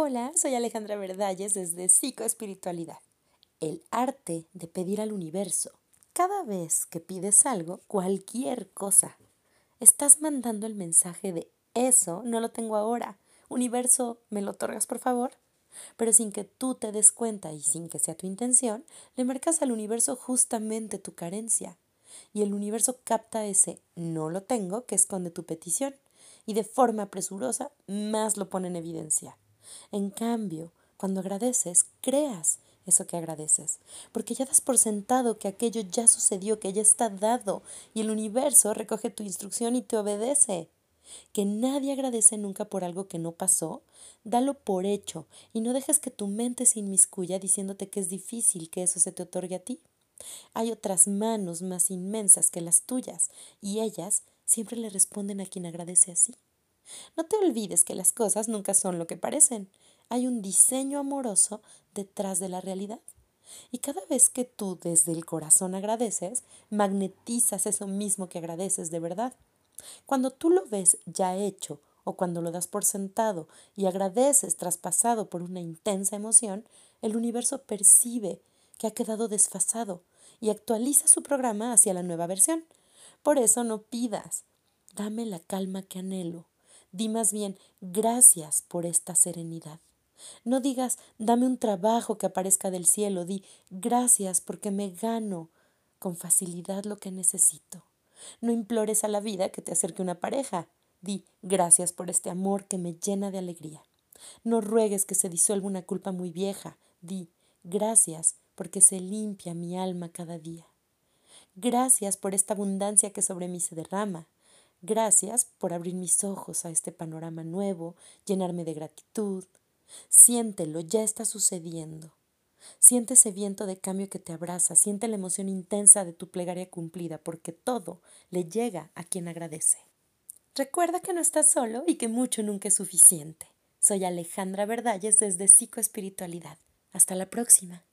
Hola, soy Alejandra Verdalles desde Psicoespiritualidad, el arte de pedir al universo. Cada vez que pides algo, cualquier cosa, estás mandando el mensaje de eso no lo tengo ahora. Universo, ¿me lo otorgas por favor? Pero sin que tú te des cuenta y sin que sea tu intención, le marcas al universo justamente tu carencia. Y el universo capta ese no lo tengo que esconde tu petición y de forma presurosa más lo pone en evidencia. En cambio, cuando agradeces, creas eso que agradeces, porque ya das por sentado que aquello ya sucedió, que ya está dado, y el universo recoge tu instrucción y te obedece. Que nadie agradece nunca por algo que no pasó, dalo por hecho y no dejes que tu mente se inmiscuya diciéndote que es difícil que eso se te otorgue a ti. Hay otras manos más inmensas que las tuyas, y ellas siempre le responden a quien agradece así. No te olvides que las cosas nunca son lo que parecen. Hay un diseño amoroso detrás de la realidad. Y cada vez que tú desde el corazón agradeces, magnetizas eso mismo que agradeces de verdad. Cuando tú lo ves ya hecho o cuando lo das por sentado y agradeces traspasado por una intensa emoción, el universo percibe que ha quedado desfasado y actualiza su programa hacia la nueva versión. Por eso no pidas, dame la calma que anhelo, Di más bien, gracias por esta serenidad. No digas, dame un trabajo que aparezca del cielo, di, gracias porque me gano con facilidad lo que necesito. No implores a la vida que te acerque una pareja, di, gracias por este amor que me llena de alegría. No ruegues que se disuelva una culpa muy vieja, di, gracias porque se limpia mi alma cada día. Gracias por esta abundancia que sobre mí se derrama. Gracias por abrir mis ojos a este panorama nuevo, llenarme de gratitud. Siéntelo, ya está sucediendo. Siente ese viento de cambio que te abraza, siente la emoción intensa de tu plegaria cumplida, porque todo le llega a quien agradece. Recuerda que no estás solo y que mucho nunca es suficiente. Soy Alejandra Verdalles desde Psicoespiritualidad. Hasta la próxima.